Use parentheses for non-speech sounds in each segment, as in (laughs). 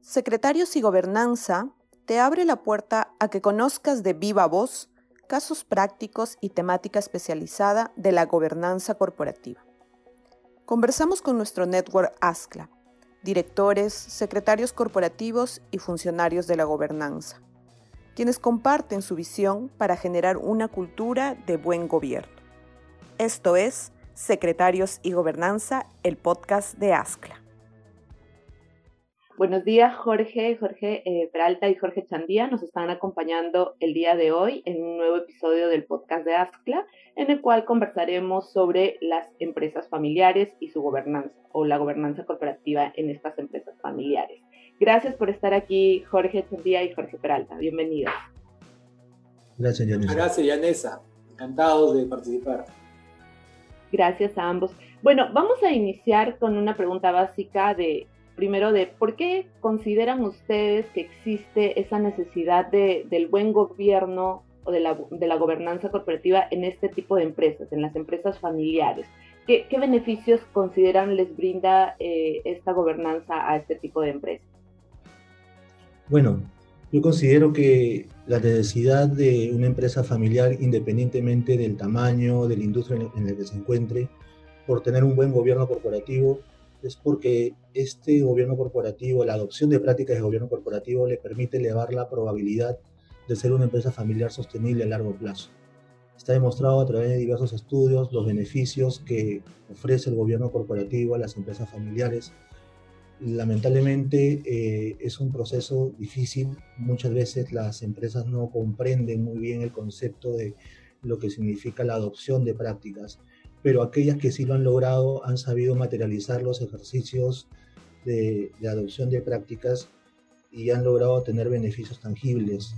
Secretarios y Gobernanza te abre la puerta a que conozcas de viva voz casos prácticos y temática especializada de la gobernanza corporativa. Conversamos con nuestro network ASCLA, directores, secretarios corporativos y funcionarios de la gobernanza, quienes comparten su visión para generar una cultura de buen gobierno. Esto es Secretarios y Gobernanza, el podcast de ASCLA. Buenos días, Jorge, Jorge eh, Peralta y Jorge Chandía nos están acompañando el día de hoy en un nuevo episodio del podcast de ASCLA, en el cual conversaremos sobre las empresas familiares y su gobernanza o la gobernanza corporativa en estas empresas familiares. Gracias por estar aquí, Jorge Chandía y Jorge Peralta. Bienvenidos. Gracias, Yanesa. Gracias, Yanesa. Encantados de participar. Gracias a ambos. Bueno, vamos a iniciar con una pregunta básica de primero de por qué consideran ustedes que existe esa necesidad de, del buen gobierno o de la, de la, gobernanza corporativa en este tipo de empresas, en las empresas familiares. ¿Qué, beneficios consideran les brinda eh, esta gobernanza a este tipo de empresas? Bueno, yo considero que la necesidad de una empresa familiar, independientemente del tamaño, de la industria en la que se encuentre, por tener un buen gobierno corporativo, es porque este gobierno corporativo, la adopción de prácticas de gobierno corporativo le permite elevar la probabilidad de ser una empresa familiar sostenible a largo plazo. Está demostrado a través de diversos estudios los beneficios que ofrece el gobierno corporativo a las empresas familiares. Lamentablemente eh, es un proceso difícil. Muchas veces las empresas no comprenden muy bien el concepto de lo que significa la adopción de prácticas pero aquellas que sí lo han logrado han sabido materializar los ejercicios de, adopción de prácticas y han logrado tener beneficios tangibles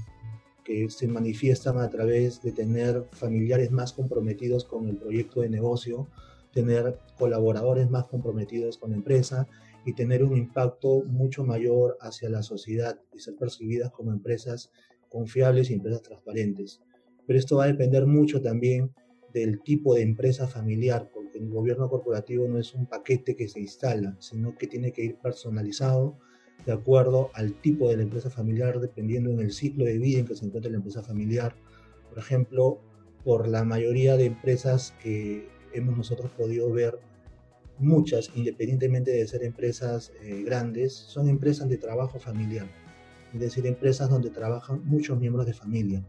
que se manifiestan a través de tener familiares más comprometidos con el proyecto de negocio, tener colaboradores más comprometidos con la empresa y tener un impacto mucho mayor hacia la sociedad y ser percibidas como empresas confiables y empresas transparentes. Pero esto va a depender mucho también del tipo de empresa familiar, porque el gobierno corporativo no es un paquete que se instala, sino que tiene que ir personalizado de acuerdo al tipo de la empresa familiar, dependiendo en el ciclo de vida en que se encuentra la empresa familiar. Por ejemplo, por la mayoría de empresas que hemos nosotros podido ver, muchas, independientemente de ser empresas eh, grandes, son empresas de trabajo familiar, es decir, empresas donde trabajan muchos miembros de familia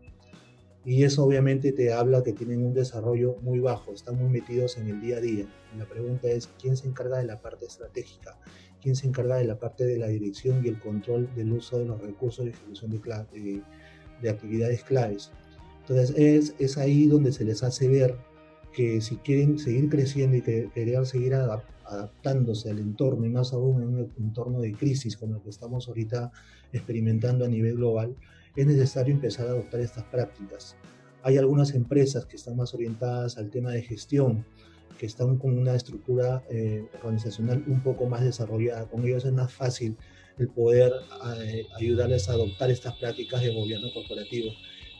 y eso obviamente te habla que tienen un desarrollo muy bajo, están muy metidos en el día a día. la pregunta es, ¿quién se encarga de la parte estratégica? ¿Quién se encarga de la parte de la dirección y el control del uso de los recursos de ejecución de, de, actividades claves? Entonces es, es, ahí donde se les hace ver que si quieren seguir creciendo y que, querer seguir adaptándose al entorno, y más aún en un entorno de crisis como el que estamos ahorita experimentando a nivel global, es necesario empezar a adoptar estas prácticas. Hay algunas empresas que están más orientadas al tema de gestión, que están con una estructura eh, organizacional un poco más desarrollada. Con ellos es más fácil el poder eh, ayudarles a adoptar estas prácticas de gobierno corporativo.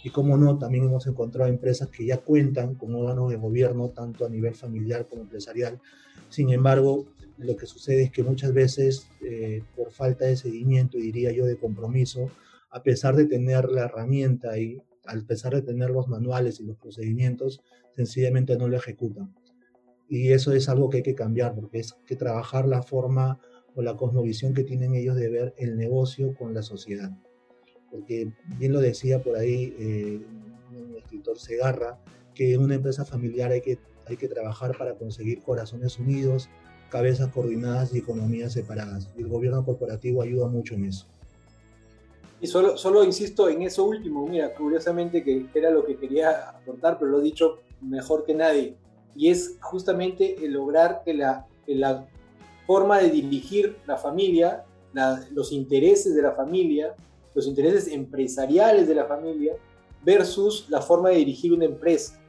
Y como no, también hemos encontrado empresas que ya cuentan con órganos de gobierno, tanto a nivel familiar como empresarial. Sin embargo, lo que sucede es que muchas veces, eh, por falta de seguimiento diría yo de compromiso, a pesar de tener la herramienta y a pesar de tener los manuales y los procedimientos, sencillamente no lo ejecutan. Y eso es algo que hay que cambiar, porque es que trabajar la forma o la cosmovisión que tienen ellos de ver el negocio con la sociedad. Porque bien lo decía por ahí eh, un escritor Segarra, que en una empresa familiar hay que, hay que trabajar para conseguir corazones unidos, cabezas coordinadas y economías separadas. Y el gobierno corporativo ayuda mucho en eso. Y solo, solo insisto en eso último, mira, curiosamente que era lo que quería aportar, pero lo he dicho mejor que nadie, y es justamente el lograr que la, la forma de dirigir la familia, los intereses de la familia, los intereses empresariales de la familia, versus la forma de dirigir una empresa.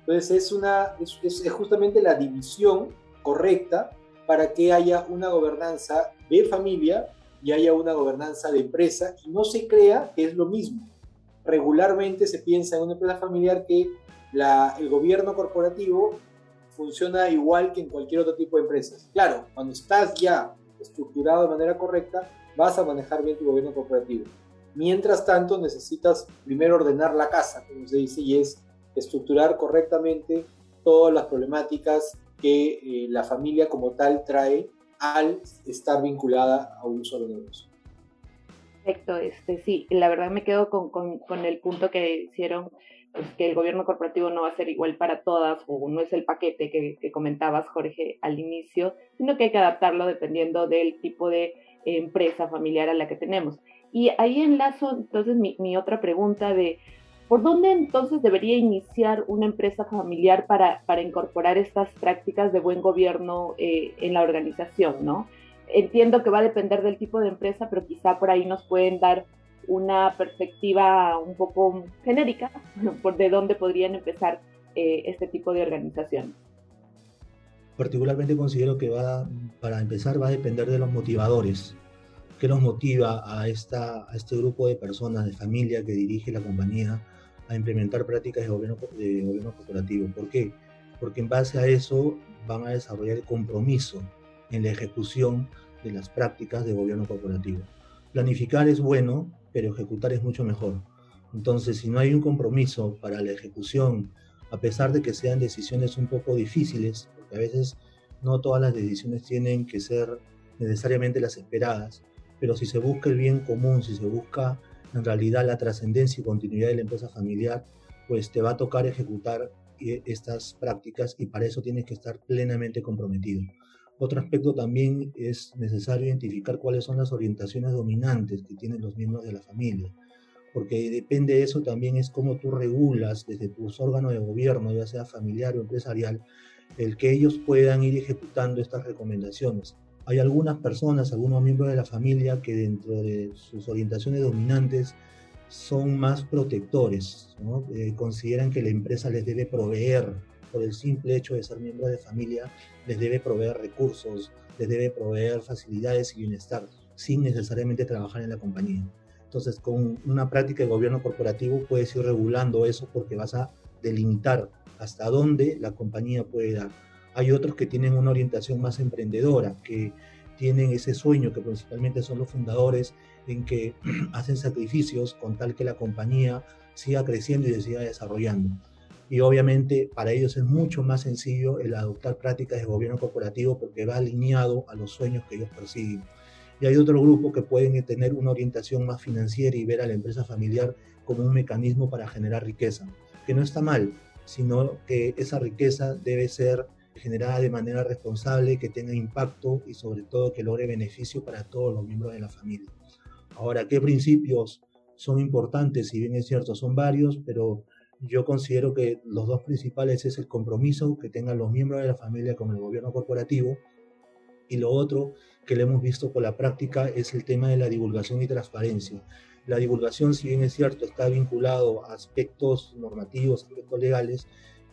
Entonces es, una, es, es justamente la división correcta para que haya una gobernanza de familia y haya una gobernanza de empresa y no se crea que es lo mismo. Regularmente se piensa en una empresa familiar que el gobierno corporativo funciona igual que en cualquier otro tipo de empresas. Claro, cuando estás ya estructurado de manera correcta, vas a manejar bien tu gobierno corporativo. Mientras tanto, necesitas primero ordenar la casa, como se dice, y es estructurar correctamente todas las problemáticas que eh, la familia como tal trae al estar vinculada a un solo negocio. Perfecto, este, sí, la verdad me quedo con, con, el punto que hicieron, pues, que el gobierno corporativo no va a ser igual para todas o no es el paquete que, que comentabas, Jorge, al inicio, sino que hay que adaptarlo dependiendo del tipo de empresa familiar a la que tenemos. Y ahí enlazo entonces mi otra pregunta de, ¿por dónde entonces debería iniciar una empresa familiar para, incorporar estas prácticas de buen gobierno eh, en la organización, no? entiendo que va a depender del tipo de empresa, pero quizá por ahí nos pueden dar una perspectiva un poco genérica (laughs) por de dónde podrían empezar eh, este tipo de organizaciones. Particularmente considero que va, para empezar, va a depender de los motivadores. ¿Qué nos motiva a, esta, a este grupo de personas, de familia que dirige la compañía a implementar prácticas de gobierno, de gobierno corporativo? ¿Por qué? Porque en base a eso van a desarrollar el compromiso en la ejecución de las prácticas de gobierno corporativo. Planificar es bueno, pero ejecutar es mucho mejor. Entonces, si no hay un compromiso para la ejecución, a pesar de que sean decisiones un poco difíciles, porque a veces no todas las decisiones tienen que ser necesariamente las esperadas, pero si se busca el bien común, si se busca en realidad la trascendencia y continuidad de la empresa familiar, pues te va a tocar ejecutar eh, estas prácticas y para eso tienes que estar plenamente comprometido. Otro aspecto también es necesario identificar cuáles son las orientaciones dominantes que tienen los miembros de la familia, porque depende de eso también es cómo tú regulas desde tus órganos de gobierno, ya sea familiar o empresarial, el que ellos puedan ir ejecutando estas recomendaciones. Hay algunas personas, algunos miembros de la familia que dentro de sus orientaciones dominantes son más protectores, eh, consideran que la empresa les debe proveer por el simple hecho de ser miembro de familia, les debe proveer recursos, les debe proveer facilidades y bienestar, sin necesariamente trabajar en la compañía. Entonces, con una práctica de gobierno corporativo puedes ir regulando eso porque vas a delimitar hasta dónde la compañía puede dar. Hay otros que tienen una orientación más emprendedora, que tienen ese sueño que principalmente son los fundadores en que (clears throat) hacen sacrificios con tal que la compañía siga creciendo y se siga desarrollando y obviamente para ellos es mucho más sencillo el adoptar prácticas de gobierno corporativo porque va alineado a los sueños que ellos persiguen. Y hay otro grupo que pueden tener una orientación más financiera y ver a la empresa familiar como un mecanismo para generar riqueza, que no está mal, sino que esa riqueza debe ser generada de manera responsable, que tenga impacto y sobre todo que logre beneficio para todos los miembros de la familia. Ahora, ¿qué principios son importantes? Si bien es cierto, son varios, pero yo considero que los dos principales es el compromiso que tengan los miembros de la familia con el gobierno corporativo y lo otro que le hemos visto con la práctica es el tema de la divulgación y transparencia. La divulgación, si bien es cierto, está vinculado a aspectos normativos, aspectos legales,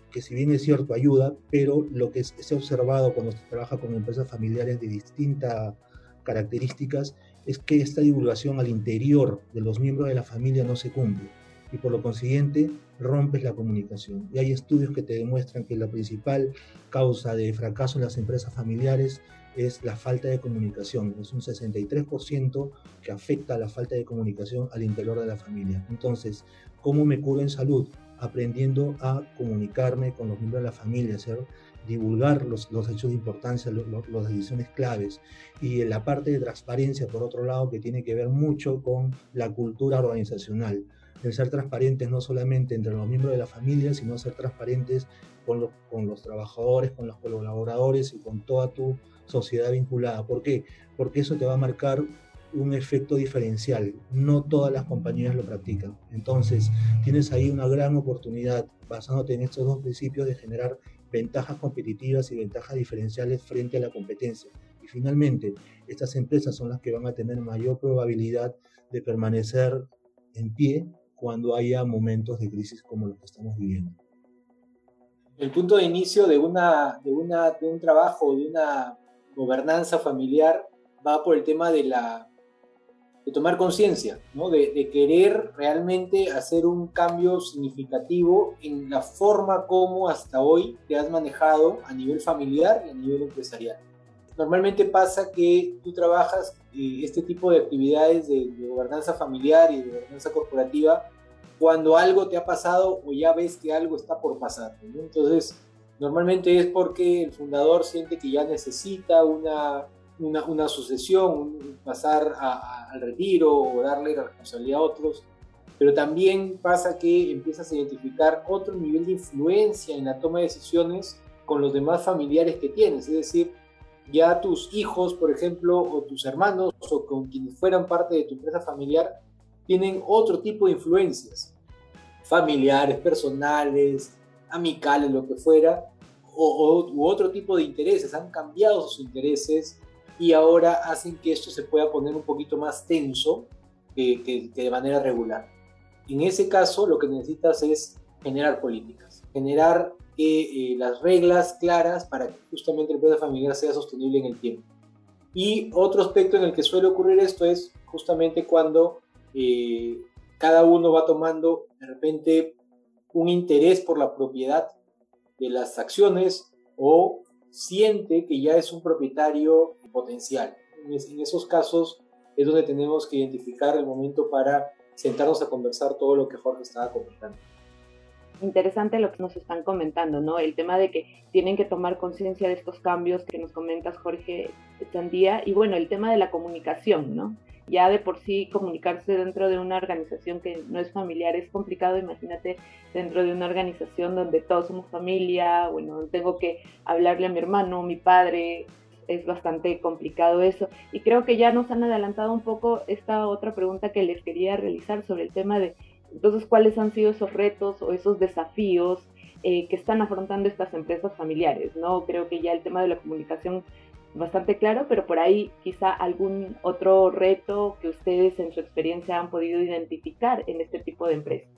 que si bien es cierto ayuda, pero lo que se ha observado cuando se trabaja con empresas familiares de distintas características es que esta divulgación al interior de los miembros de la familia no se cumple y por lo consiguiente rompes la comunicación. Y hay estudios que te demuestran que la principal causa de fracaso en las empresas familiares es la falta de comunicación. Es un 63% que afecta a la falta de comunicación al interior de la familia. Entonces, ¿cómo me curo en salud? Aprendiendo a comunicarme con los miembros de la familia, hacer divulgar los, los hechos de importancia, las decisiones claves. Y la parte de transparencia, por otro lado, que tiene que ver mucho con la cultura organizacional el ser transparentes no solamente entre los miembros de la familia, sino ser transparentes con los, con los trabajadores, con los colaboradores y con toda tu sociedad vinculada. ¿Por qué? Porque eso te va a marcar un efecto diferencial. No todas las compañías lo practican. Entonces, tienes ahí una gran oportunidad, basándote en estos dos principios, de generar ventajas competitivas y ventajas diferenciales frente a la competencia. Y finalmente, estas empresas son las que van a tener mayor probabilidad de permanecer en pie cuando haya momentos de crisis como los que estamos viviendo. El punto de inicio de, una, de, una, de un trabajo, de una gobernanza familiar, va por el tema de, la, de tomar conciencia, ¿no? de, de, querer realmente hacer un cambio significativo en la forma como hasta hoy te has manejado a nivel familiar y a nivel empresarial. normalmente pasa que tú trabajas eh, este tipo de actividades de, gobernanza familiar y de gobernanza corporativa cuando algo te ha pasado o ya ves que algo está por pasar. Entonces, normalmente es porque el fundador siente que ya necesita una, una, sucesión, pasar al retiro o darle la responsabilidad a otros. Pero también pasa que empiezas a identificar otro nivel de influencia en la toma de decisiones con los demás familiares que tienes, es decir, ya tus hijos, por ejemplo, o tus hermanos, o con quienes fueran parte de tu empresa familiar, tienen otro tipo de influencias, familiares, personales, amicales, lo que fuera, o, u otro tipo de intereses, han cambiado sus intereses y ahora hacen que esto se pueda poner un poquito más tenso que de manera regular. En ese caso, lo que necesitas es generar políticas, generar eh, las reglas claras para que justamente el empresa familiar sea sostenible en el tiempo. Y otro aspecto en el que suele ocurrir esto es justamente cuando eh, cada uno va tomando de repente un interés por la propiedad de las acciones o siente que ya es un propietario potencial. En esos casos es donde tenemos que identificar el momento para sentarnos a conversar todo lo que Jorge estaba comentando. Interesante lo que nos están comentando, ¿no? El tema de que tienen que tomar conciencia de estos cambios que nos comentas, Jorge Sandía, y bueno, el tema de la comunicación, ¿no? Ya de por sí comunicarse dentro de una organización que no es familiar es complicado, imagínate dentro de una organización donde todos somos familia, bueno, tengo que hablarle a mi hermano, mi padre, es bastante complicado eso. Y creo que ya nos han adelantado un poco esta otra pregunta que les quería realizar sobre el tema de, entonces, cuáles han sido esos retos o esos desafíos eh, que están afrontando estas empresas familiares, ¿no? Creo que ya el tema de la comunicación bastante claro, pero por ahí quizá algún otro reto que ustedes en su experiencia han podido identificar en este tipo de empresas.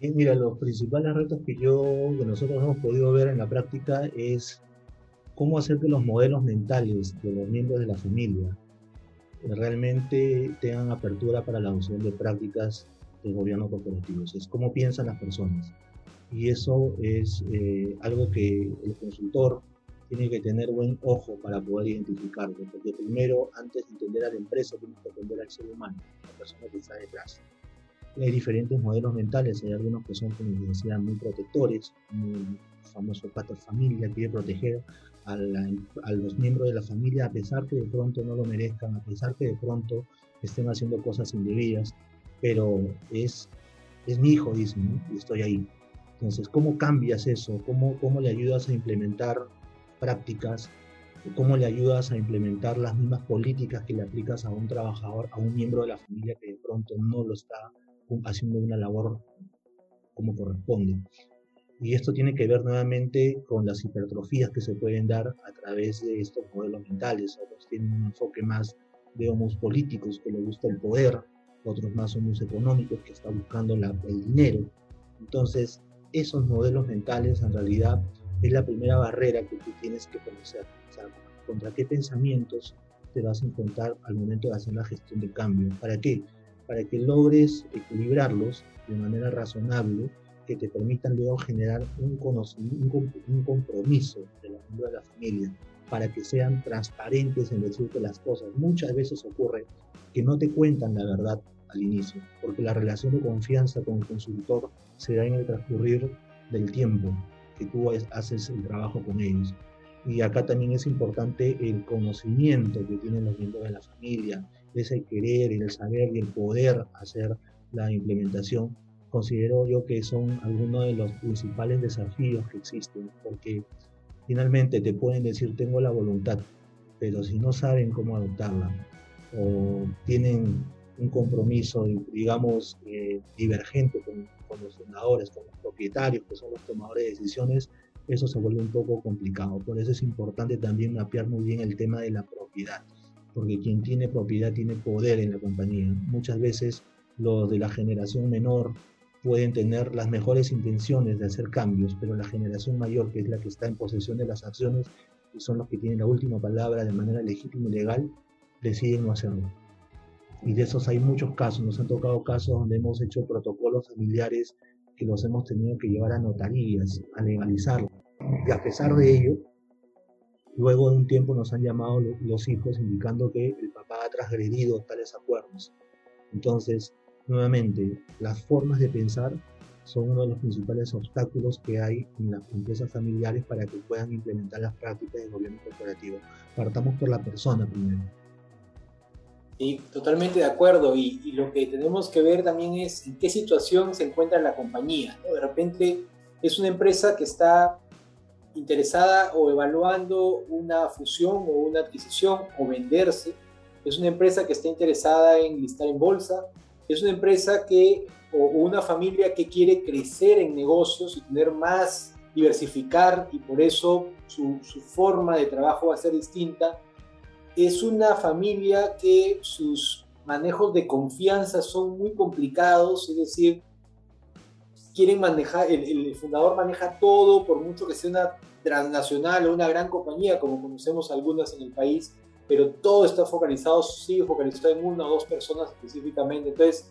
mira, los principales retos que yo, que nosotros hemos podido ver en la práctica es cómo hacer que los modelos mentales de los miembros de la familia realmente tengan apertura para la adopción de prácticas de gobierno corporativo. Es cómo piensan las personas. Y eso es eh, algo que el consultor tiene que tener buen ojo para poder identificarlo, porque primero, antes de entender a la empresa, tienes que entender al ser humano, la persona que está detrás. hay diferentes modelos mentales, hay algunos que son, como decía, muy protectores, muy famoso pato familia, quiere proteger a, los miembros de la familia a pesar que de pronto no lo merezcan, a pesar que de pronto estén haciendo cosas indebidas, pero es, es mi hijo, dicen, y estoy ahí. Entonces, ¿cómo cambias eso? ¿Cómo, ¿Cómo le ayudas a implementar prácticas? ¿Cómo le ayudas a implementar las mismas políticas que le aplicas a un trabajador, a un miembro de la familia que de pronto no lo está haciendo una labor como corresponde? Y esto tiene que ver nuevamente con las hipertrofías que se pueden dar a través de estos modelos mentales. Otros tienen un enfoque más de homos políticos, que le gusta el poder, otros más homos económicos, que están buscando la, el dinero. Entonces, esos modelos mentales en realidad es la primera barrera que tú tienes que conocer. O sea, contra qué pensamientos te vas a enfrentar al momento de hacer la gestión de cambio. ¿Para qué? Para que logres equilibrarlos de manera razonable que te permitan luego generar un, un compromiso de la, de la familia para que sean transparentes en decirte las cosas. Muchas veces ocurre que no te cuentan la verdad al inicio, porque la relación de confianza con el consultor se da en el transcurrir del tiempo que tú haces el trabajo con ellos. Y acá también es importante el conocimiento que tienen los miembros de la familia, ese querer, el saber y el poder hacer la implementación considero yo que son algunos de los principales desafíos que existen, porque finalmente te pueden decir tengo la voluntad, pero si no saben cómo adoptarla o tienen un compromiso, digamos, eh, divergente con, con, los fundadores, con los propietarios, que son los tomadores de decisiones, eso se vuelve un poco complicado. Por eso es importante también mapear muy bien el tema de la propiedad, porque quien tiene propiedad tiene poder en la compañía. Muchas veces los de la generación menor pueden tener las mejores intenciones de hacer cambios, pero la generación mayor, que es la que está en posesión de las acciones y son los que tienen la última palabra de manera legítima y legal, deciden no hacerlo. Y de esos hay muchos casos, nos han tocado casos donde hemos hecho protocolos familiares que los hemos tenido que llevar a notarías, a legalizarlo. Y a pesar de ello, Luego de un tiempo nos han llamado los hijos indicando que el papá ha transgredido tales acuerdos. Entonces, nuevamente, las formas de pensar son uno de los principales obstáculos que hay en las empresas familiares para que puedan implementar las prácticas de gobierno corporativo. Partamos por la persona primero. Sí, totalmente de acuerdo. Y, lo que tenemos que ver también es en qué situación se encuentra la compañía. De repente es una empresa que está interesada o evaluando una fusión o una adquisición o venderse. Es una empresa que está interesada en listar en bolsa. Es una empresa que o una familia que quiere crecer en negocios y tener más, diversificar y por eso su, su forma de trabajo va a ser distinta. Es una familia que sus manejos de confianza son muy complicados, es decir, quieren manejar, el, el, fundador maneja todo, por mucho que sea una transnacional o una gran compañía, como conocemos algunas en el país, pero todo está focalizado, sigue focalizado en una o dos personas específicamente. Entonces,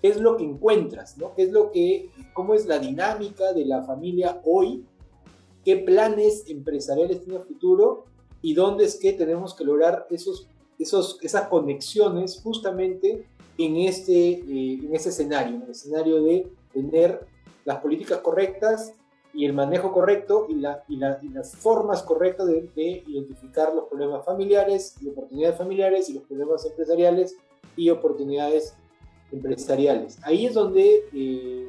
¿qué es lo que encuentras? ¿no? ¿Qué es lo que, ¿Cómo es la dinámica de la familia hoy? ¿Qué planes empresariales tiene el futuro? ¿Y dónde es que tenemos que lograr esos, esos, esas conexiones justamente en este, eh, en este escenario, en el escenario de tener las políticas correctas y el manejo correcto y, la, y, las formas correctas de, identificar los problemas familiares y oportunidades familiares y los problemas empresariales y oportunidades empresariales. Ahí es donde eh,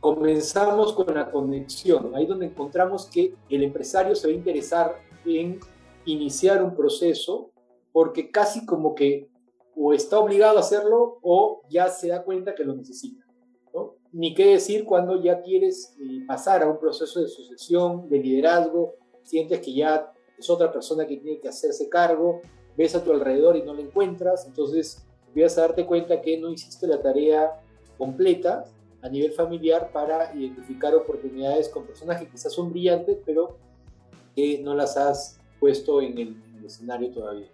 comenzamos con la conexión, ahí es donde encontramos que el empresario se va a interesar en iniciar un proceso porque casi como que o está obligado a hacerlo o ya se da cuenta que lo necesita ni qué decir cuando ya quieres eh, pasar a un proceso de sucesión, de liderazgo, sientes que ya es otra persona que tiene que hacerse cargo, ves a tu alrededor y no la encuentras, entonces empiezas a darte cuenta que no hiciste la tarea completa a nivel familiar para identificar oportunidades con personas que quizás son brillantes, pero que no las has puesto en el, en el escenario todavía.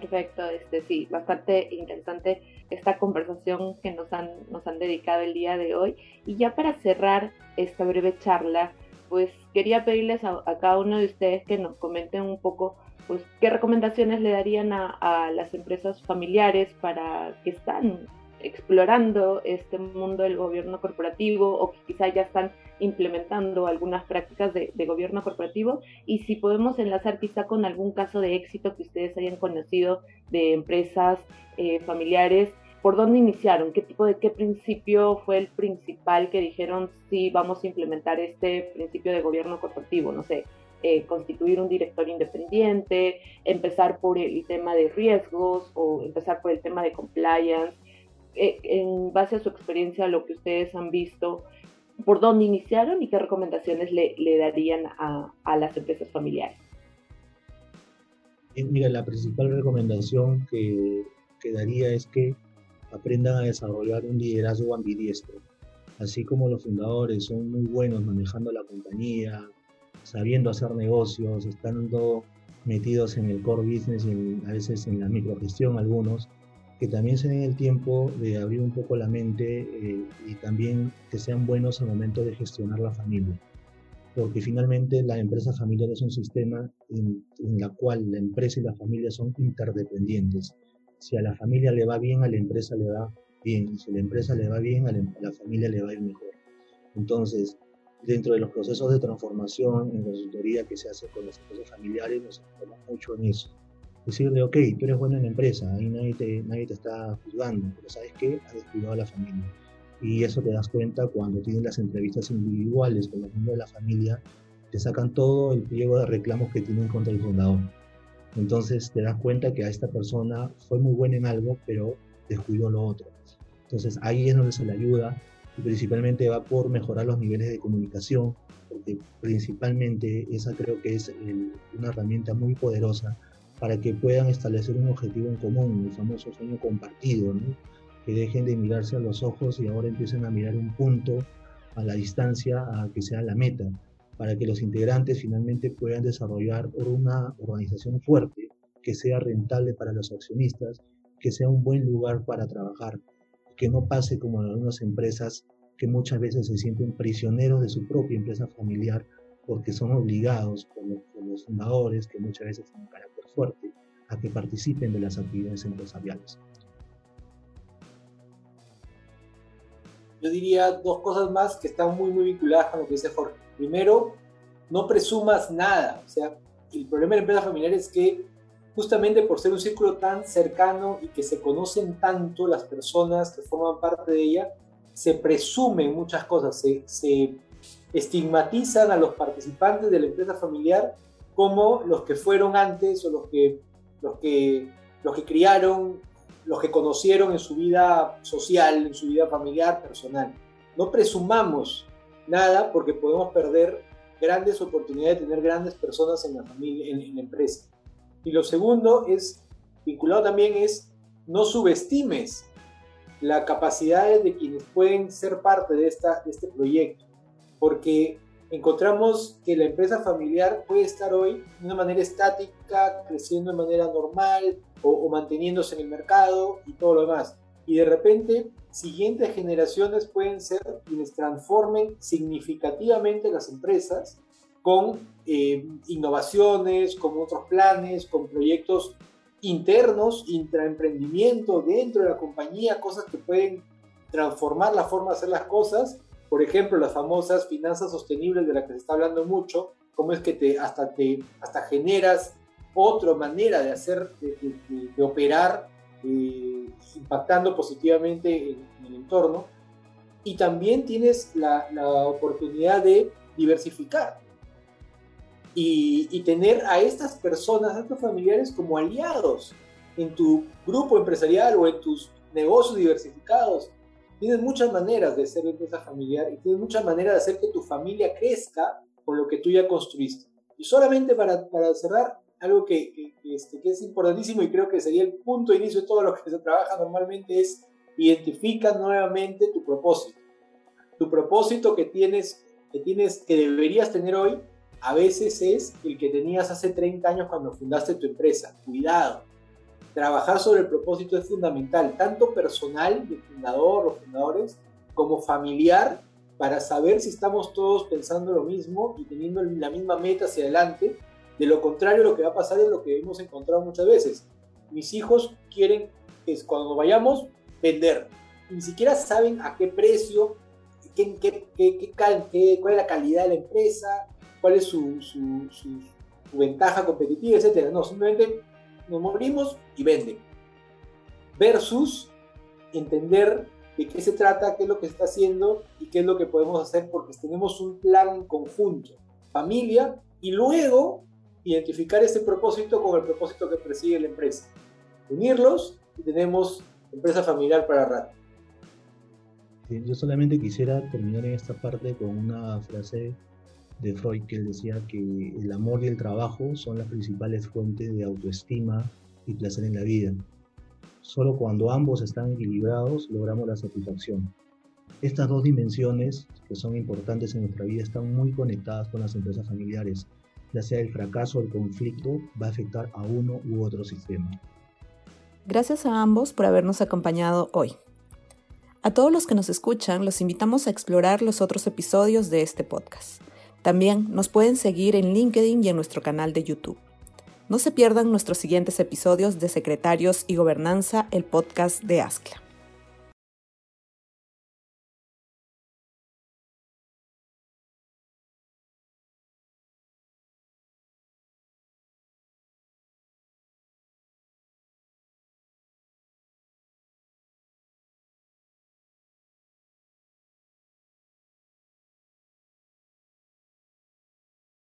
Perfecto, este sí, bastante interesante esta conversación que nos han, nos han dedicado el día de hoy. Y ya para cerrar esta breve charla, pues quería pedirles a, cada uno de ustedes que nos comenten un poco pues qué recomendaciones le darían a, a las empresas familiares para que están explorando este mundo del gobierno corporativo o que quizá ya están implementando algunas prácticas de, gobierno corporativo y si podemos enlazar quizá con algún caso de éxito que ustedes hayan conocido de empresas eh, familiares, ¿por dónde iniciaron? ¿Qué tipo de qué principio fue el principal que dijeron sí vamos a implementar este principio de gobierno corporativo? No sé, eh, constituir un director independiente, empezar por el tema de riesgos o empezar por el tema de compliance eh, en base a su experiencia, lo que ustedes han visto, por dónde iniciaron y qué recomendaciones le, darían a, las empresas familiares. Eh, mira, la principal recomendación que, daría es que aprendan a desarrollar un liderazgo ambidiestro. Así como los fundadores son muy buenos manejando la compañía, sabiendo hacer negocios, estando metidos en el core business y a veces en la microgestión algunos, que también se den el tiempo de abrir un poco la mente eh, y también que sean buenos al momento de gestionar la familia. Porque finalmente la empresa familiar es un sistema en, en la cual la empresa y la familia son interdependientes. Si a la familia le va bien, a la empresa le va bien. Y si a la empresa le va bien, a la, a la familia le va a ir mejor. Entonces, dentro de los procesos de transformación en consultoría que se hace con las empresas familiares, nos enfocamos mucho en eso decirle, ok, tú eres bueno en la empresa, ahí nadie te, nadie te está juzgando, pero ¿sabes qué? Has descuidado a la familia. Y eso te das cuenta cuando tienes las entrevistas individuales con los miembros de la familia, te sacan todo el pliego de reclamos que tienen contra el fundador. Entonces te das cuenta que a esta persona fue muy buena en algo, pero descuidó lo otro. Entonces ahí es donde se le ayuda y principalmente va por mejorar los niveles de comunicación, porque principalmente esa creo que es una herramienta muy poderosa para que puedan establecer un objetivo en común, el famoso sueño compartido, que dejen de mirarse a los ojos y ahora empiecen a mirar un punto a la distancia a que sea la meta, para que los integrantes finalmente puedan desarrollar una organización fuerte, que sea rentable para los accionistas, que sea un buen lugar para trabajar, que no pase como en algunas empresas que muchas veces se sienten prisioneros de su propia empresa familiar porque son obligados por los, fundadores, que muchas veces un carácter fuerte, a que participen de las actividades empresariales. Yo diría dos cosas más que están muy, muy vinculadas con lo que dice Jorge. Primero, no presumas nada. O sea, el problema de la empresa familiar es que justamente por ser un círculo tan cercano y que se conocen tanto las personas que forman parte de ella, se presumen muchas cosas, se, se estigmatizan a los participantes de la empresa familiar como los que fueron antes o los que, los que, los que criaron, los que conocieron en su vida social, en su vida familiar, personal. No presumamos nada porque podemos perder grandes oportunidades de tener grandes personas en la familia, en, la empresa. Y lo segundo es, vinculado también es, no subestimes la capacidad de quienes pueden ser parte de, esta, de este proyecto porque encontramos que la empresa familiar puede estar hoy de una manera estática, creciendo de manera normal o, manteniéndose en el mercado y todo lo demás. Y de repente, siguientes generaciones pueden ser quienes transformen significativamente las empresas con eh, innovaciones, con otros planes, con proyectos internos, intraemprendimiento dentro de la compañía, cosas que pueden transformar la forma de hacer las cosas por ejemplo, las famosas finanzas sostenibles de las que se está hablando mucho, cómo es que te, hasta, te, hasta generas otra manera de hacer, de, operar, eh, impactando positivamente en, el entorno. Y también tienes la, oportunidad de diversificar y, y, tener a estas personas, a estos familiares como aliados en tu grupo empresarial o en tus negocios diversificados Tienes muchas maneras de ser empresa familiar y tienes muchas maneras de hacer que tu familia crezca con lo que tú ya construiste. Y solamente para, para cerrar, algo que, que, este, que, es importantísimo y creo que sería el punto de inicio de todo lo que se trabaja normalmente es identifica nuevamente tu propósito. Tu propósito que tienes, que tienes, que deberías tener hoy, a veces es el que tenías hace 30 años cuando fundaste tu empresa. Cuidado, trabajar sobre el propósito es fundamental, tanto personal del fundador o fundadores, como familiar, para saber si estamos todos pensando lo mismo y teniendo la misma meta hacia adelante. De lo contrario, lo que va a pasar es lo que hemos encontrado muchas veces. Mis hijos quieren, es cuando vayamos, vender. Ni siquiera saben a qué precio, qué, qué, qué, cuál es la calidad de la empresa, cuál es su, su, su, su ventaja competitiva, etc. No, simplemente nos morimos y vende. Versus entender de qué se trata, qué es lo que está haciendo y qué es lo que podemos hacer porque tenemos un plan conjunto, familia, y luego identificar ese propósito con el propósito que persigue la empresa. Unirlos y tenemos empresa familiar para rato. Yo solamente quisiera terminar en esta parte con una frase de Freud que él decía que el amor y el trabajo son las principales fuentes de autoestima y placer en la vida. Solo cuando ambos están equilibrados logramos la satisfacción. Estas dos dimensiones que son importantes en nuestra vida están muy conectadas con las empresas familiares. Ya sea el fracaso o el conflicto va a afectar a uno u otro sistema. Gracias a ambos por habernos acompañado hoy. A todos los que nos escuchan, los invitamos a explorar los otros episodios de este podcast. También nos pueden seguir en LinkedIn y en nuestro canal de YouTube. No se pierdan nuestros siguientes episodios de Secretarios y Gobernanza, el podcast de ASCLA.